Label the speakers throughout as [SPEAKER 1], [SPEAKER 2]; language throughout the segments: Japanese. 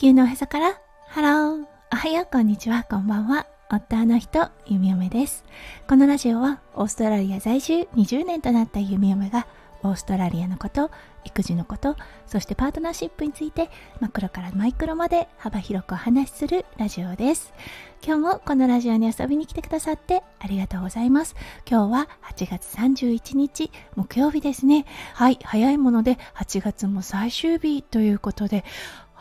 [SPEAKER 1] 地球のおへそから。ハローおはよう。こんにちは。こんばんは。夫の人ゆみおめです。このラジオはオーストラリア在住20年となったゆみおめがオーストラリアのこと育児のことそしてパートナーシップについてマクロからマイクロまで幅広くお話しするラジオです。今日もこのラジオに遊びに来てくださってありがとうございます。今日は8月31日木曜日ですね。はい早いもので8月も最終日ということで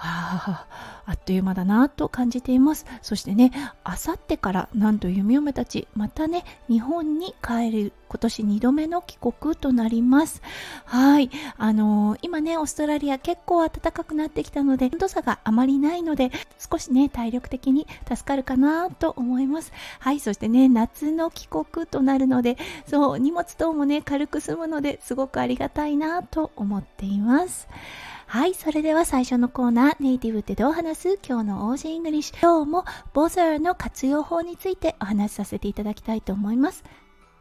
[SPEAKER 1] はあ、あっという間だなと感じています。そしてね、あさってからなんと弓嫁たち、またね、日本に帰る今年2度目の帰国となります。はい。あのー、今ね、オーストラリア結構暖かくなってきたので、温度差があまりないので、少しね、体力的に助かるかなと思います。はい。そしてね、夏の帰国となるので、そう、荷物等もね、軽く済むので、すごくありがたいなと思っています。はい、それでは最初のコーナー、ネイティブってどう話す？今日の オージー English。今日もボザーの活用法についてお話しさせていただきたいと思います。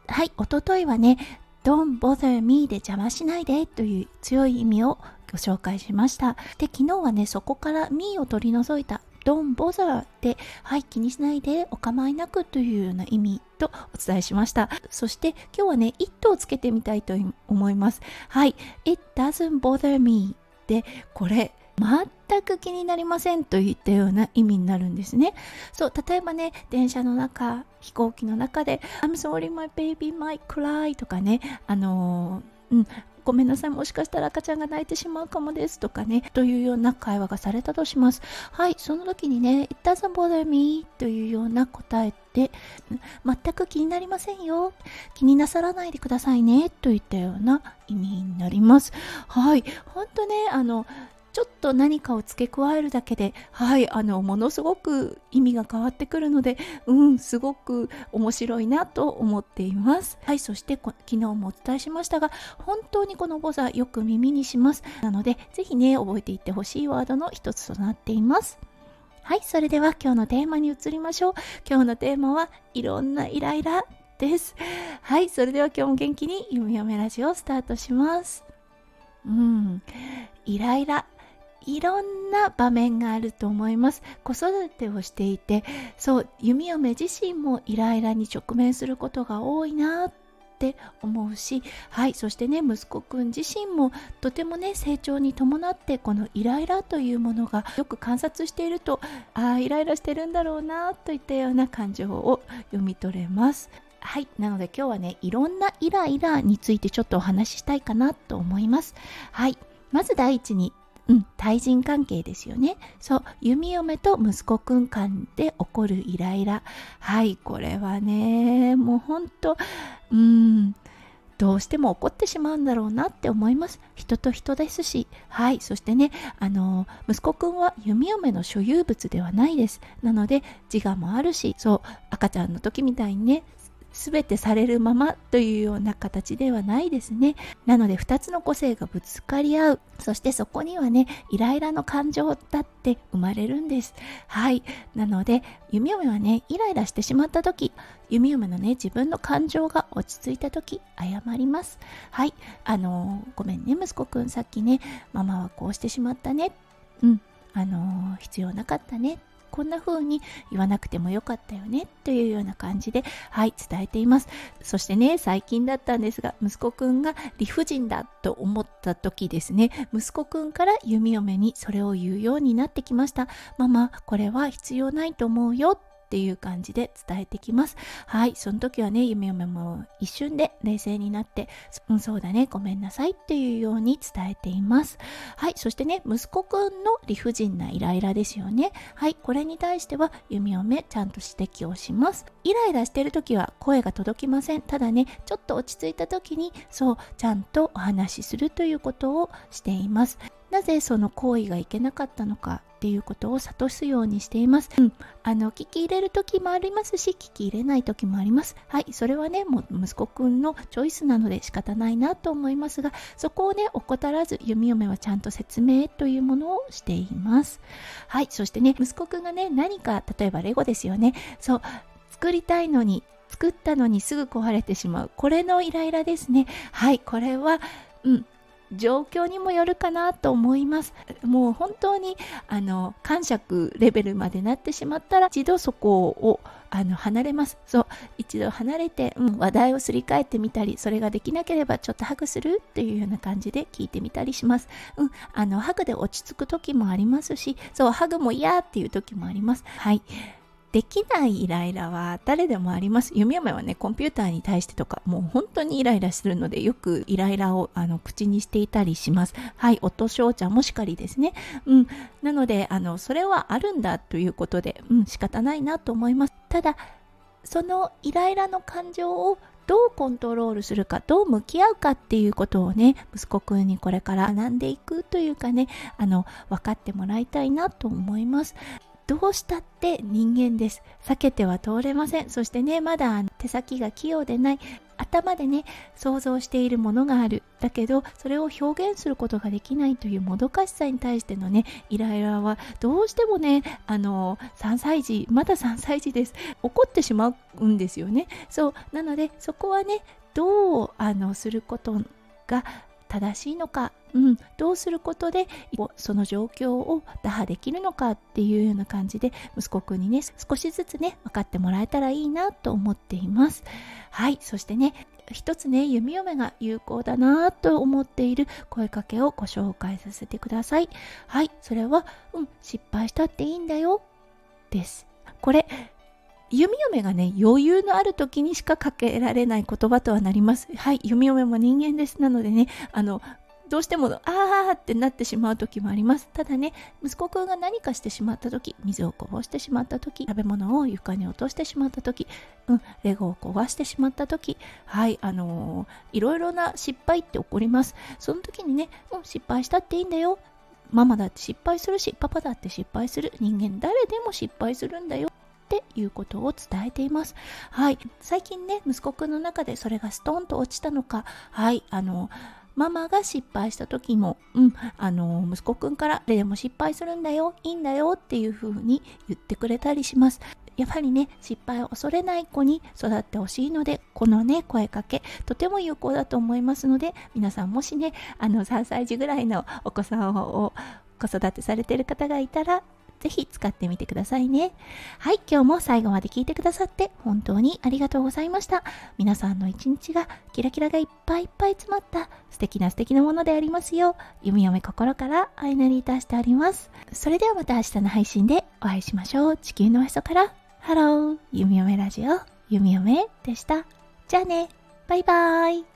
[SPEAKER 1] はい、おとといはね、Don't bother me で邪魔しないでという強い意味をご紹介しました。で、昨日はね、そこから me を取り除いた Don't bother で、はい、気にしないでお構いなくというような意味とお伝えしました。そして今日はね、it をつけてみたいと思います。はい、it doesn't bother me でこれ全く気になりませんといったような意味になるんですね。そう、例えばね、電車の中、飛行機の中で、I'm sorry my baby might cry とかね、あのー、うん、ごめんなさい、もしかしたら赤ちゃんが泣いてしまうかもですとかね、というような会話がされたとします。はい、その時にね、It doesn't bother me というような答えで、全く気になりませんよ。気になさらないでくださいね、といったような意味になります。はい、ほんとね、あの、ちょっと何かを付け加えるだけで、はい、あの、ものすごく意味が変わってくるので、うん、すごく面白いなと思っています。はい、そして昨日もお伝えしましたが、本当にこのボザよく耳にします。なので、ぜひね、覚えていってほしいワードの一つとなっています。はい、それでは今日のテーマに移りましょう。今日のテーマはいろんなイライラです。はい、それでは今日も元気に「ゆみよめラジオ」スタートします。うん、イライラ。いろんな場面があると思います子育てをしていてそう弓嫁自身もイライラに直面することが多いなって思うしはいそしてね息子くん自身もとてもね成長に伴ってこのイライラというものがよく観察しているとああイライラしてるんだろうなといったような感情を読み取れますはい。なので今日はね、いろんなイライラについてちょっとお話ししたいかなと思います。はい。まず第一にうん、対人関係ですよね。そう、弓嫁と息子くん間で起こるイライラ。はい、これはね、もうほんと、うん、どうしても怒ってしまうんだろうなって思います。人と人ですし、はい、そしてね、あの、息子くんは弓嫁の所有物ではないです。なので、自我もあるし、そう、赤ちゃんの時みたいにね、全てされるままというような形ではないですね。なので2つの個性がぶつかり合う。そしてそこにはね、イライラの感情だって生まれるんです。はい。なので、弓嫁はね、イライラしてしまった時、弓嫁のね、自分の感情が落ち着いた時、謝ります。はい。あのー、ごめんね、息子くん、さっきね、ママはこうしてしまったね。うん。あのー、必要なかったねこんな風に言わなくてもよかったよねというような感じで、はい、伝えています。そしてね、最近だったんですが、息子くんが理不尽だと思った時ですね、息子くんから弓嫁にそれを言うようになってきました。ママ、これは必要ないと思うよっていう感じで伝えてきます。はい、その時はね、夢嫁も一瞬で冷静になって、うん、そうだね、ごめんなさいっていうように伝えています。はい、そしてね、息子くんの理不尽なイライラですよね。はい、これに対しては弓嫁ちゃんと指摘をします。イライラしてる時は声が届きません。ただね、ちょっと落ち着いた時に、そう、ちゃんとお話しするということをしています。なぜその行為がいけなかったのかっていうことを諭すようにしています。うん。あの、聞き入れる時もありますし、聞き入れない時もあります。はい。それはね、もう息子くんのチョイスなので仕方ないなと思いますが、そこをね、怠らず、弓嫁はちゃんと説明というものをしています。はい。そしてね、息子くんがね、何か、例えばレゴですよね。そう、作りたいのに、作ったのにすぐ壊れてしまう。これのイライラですね。はい。これは、うん。状況にもよるかなと思います。もう本当にあの感触レベルまでなってしまったら一度そこをあの離れます。そう一度離れて、うん、話題をすり替えてみたりそれができなければちょっとハグするっていうような感じで聞いてみたりします、うん、あのハグで落ち着く時もありますしそうハグも嫌っていう時もあります。はい。できないイライラは誰でもあります。弓嫁はね、コンピューターに対してとか、もう本当にイライラするので、よくイライラをあの口にしていたりします。はい、夫翔ちゃんもしかりですね。うん。なので、あの、それはあるんだということで、うん、仕方ないなと思います。ただ、そのイライラの感情をどうコントロールするかどう向き合うかっていうことをね息子くんにこれから学んでいくというかねあの分かってもらいたいなと思いますどうしたって人間です。避けては通れません。そしてね、まだ手先が器用でない。頭でね、想像しているものがある。だけど、それを表現することができないというもどかしさに対してのね、イライラはどうしてもね、あの、3歳児、まだ3歳児です。怒ってしまうんですよね。そう。なので、そこはね、どう、あの、することが正しいのか、うん、どうすることでその状況を打破できるのかっていうような感じで息子くんにね少しずつね分かってもらえたらいいなと思っています。はい。そしてね一つね弓嫁が有効だなと思っている声かけをご紹介させてください。はい。それはうん失敗したっていいんだよ。です。これ弓嫁がね、余裕のある時にしかかけられない言葉とはなります。はい、弓嫁も人間です。なのでね、あの、どうしても、あーってなってしまう時もあります。ただね、息子くんが何かしてしまった時、水をこぼしてしまった時、食べ物を床に落としてしまった時、うん、レゴを壊してしまった時、はい、あのー、いろいろな失敗って起こります。その時にね、うん、失敗したっていいんだよ。ママだって失敗するし、パパだって失敗する。人間誰でも失敗するんだよ。っていうことを伝えています。はい。最近ね、息子くんの中でそれがストンと落ちたのか、はい。あの、ママが失敗した時も、うん、あの、息子くんから、でも失敗するんだよ、いいんだよっていう風に言ってくれたりします。やはりね、失敗を恐れない子に育ってほしいので、このね、声かけ、とても有効だと思いますので、皆さんもしね、あの、3歳児ぐらいのお子さんを子育てされてる方がいたら、ぜひ使ってみてくださいね。はい、今日も最後まで聞いてくださって本当にありがとうございました。皆さんの一日がキラキラがいっぱいいっぱい詰まった素敵な素敵なものでありますよう、弓嫁心からお祈りいたしております。それではまた明日の配信でお会いしましょう。地球のおへそから、ハロー、弓嫁ラジオ、弓嫁でした。じゃあね、バイバーイ。